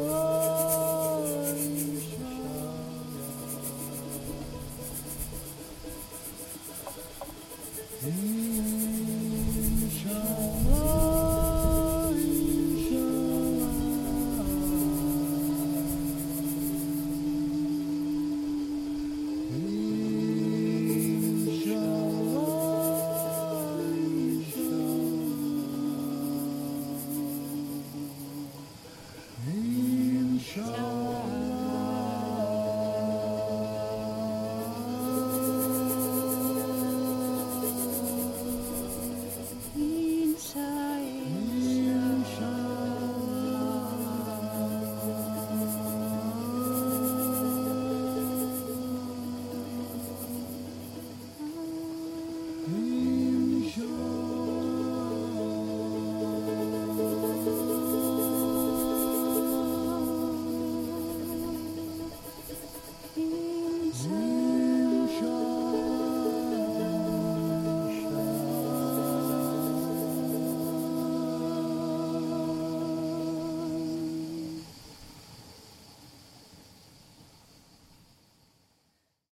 Oh.